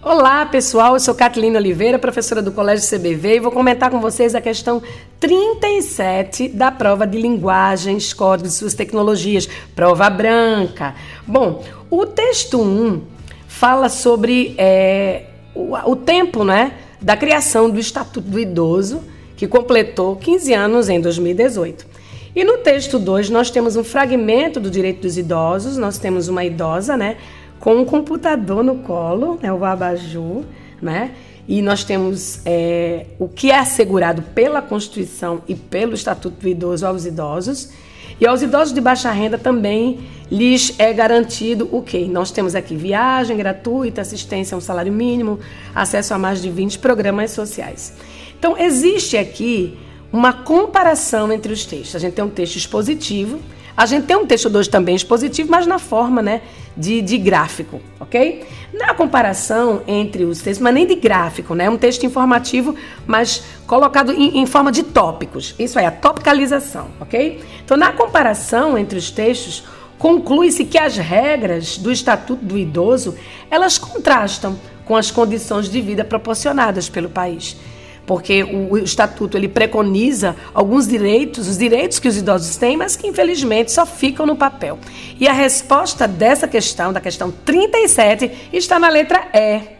Olá, pessoal. Eu sou Catilina Oliveira, professora do Colégio CBV, e vou comentar com vocês a questão 37 da prova de linguagens, códigos e suas tecnologias, prova branca. Bom, o texto 1 fala sobre é, o, o tempo né, da criação do Estatuto do Idoso, que completou 15 anos em 2018. E no texto 2, nós temos um fragmento do direito dos idosos, nós temos uma idosa, né? Com um computador no colo, né, o abajur, né? E nós temos é, o que é assegurado pela Constituição e pelo Estatuto do Idoso aos idosos. E aos idosos de baixa renda também lhes é garantido o quê? Nós temos aqui viagem gratuita, assistência a um salário mínimo, acesso a mais de 20 programas sociais. Então, existe aqui uma comparação entre os textos. A gente tem um texto expositivo, a gente tem um texto 2 também expositivo, mas na forma né, de, de gráfico, ok? Na comparação entre os textos, mas nem de gráfico, né? Um texto informativo, mas colocado em, em forma de tópicos. Isso aí, a topicalização, ok? Então, na comparação entre os textos, conclui-se que as regras do Estatuto do Idoso, elas contrastam com as condições de vida proporcionadas pelo país porque o, o estatuto ele preconiza alguns direitos, os direitos que os idosos têm, mas que infelizmente só ficam no papel. E a resposta dessa questão, da questão 37, está na letra E.